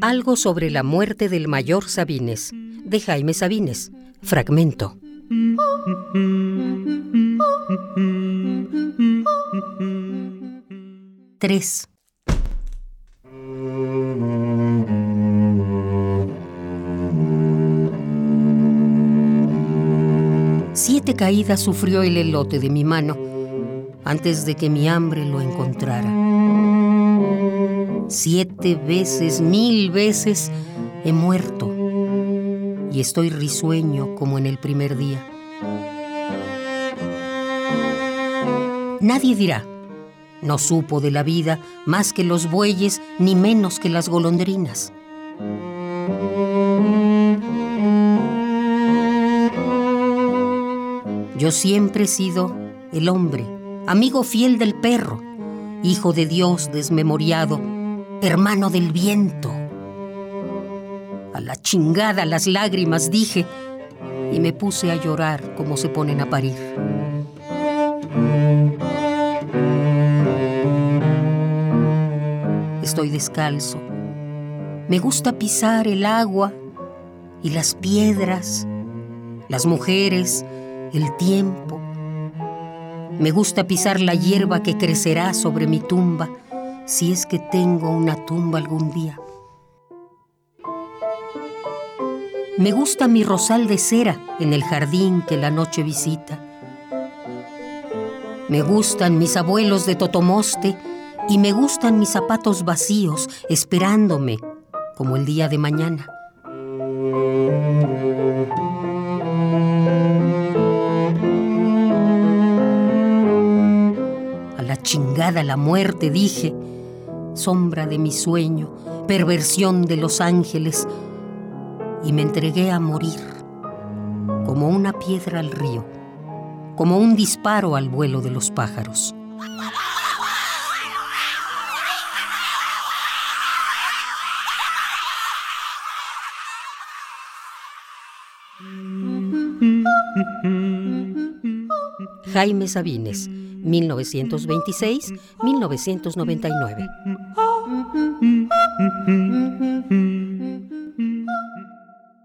Algo sobre la muerte del mayor Sabines, de Jaime Sabines. Fragmento. Tres. Siete caídas sufrió el elote de mi mano antes de que mi hambre lo encontrara. Siete veces, mil veces he muerto y estoy risueño como en el primer día. Nadie dirá, no supo de la vida más que los bueyes ni menos que las golondrinas. Yo siempre he sido el hombre, amigo fiel del perro, hijo de Dios desmemoriado, hermano del viento. A la chingada las lágrimas dije y me puse a llorar como se ponen a parir. Estoy descalzo. Me gusta pisar el agua y las piedras, las mujeres, el tiempo. Me gusta pisar la hierba que crecerá sobre mi tumba, si es que tengo una tumba algún día. Me gusta mi rosal de cera en el jardín que la noche visita. Me gustan mis abuelos de Totomoste y me gustan mis zapatos vacíos esperándome como el día de mañana. Chingada la muerte, dije, sombra de mi sueño, perversión de los ángeles, y me entregué a morir, como una piedra al río, como un disparo al vuelo de los pájaros. Jaime Sabines 1926-1999.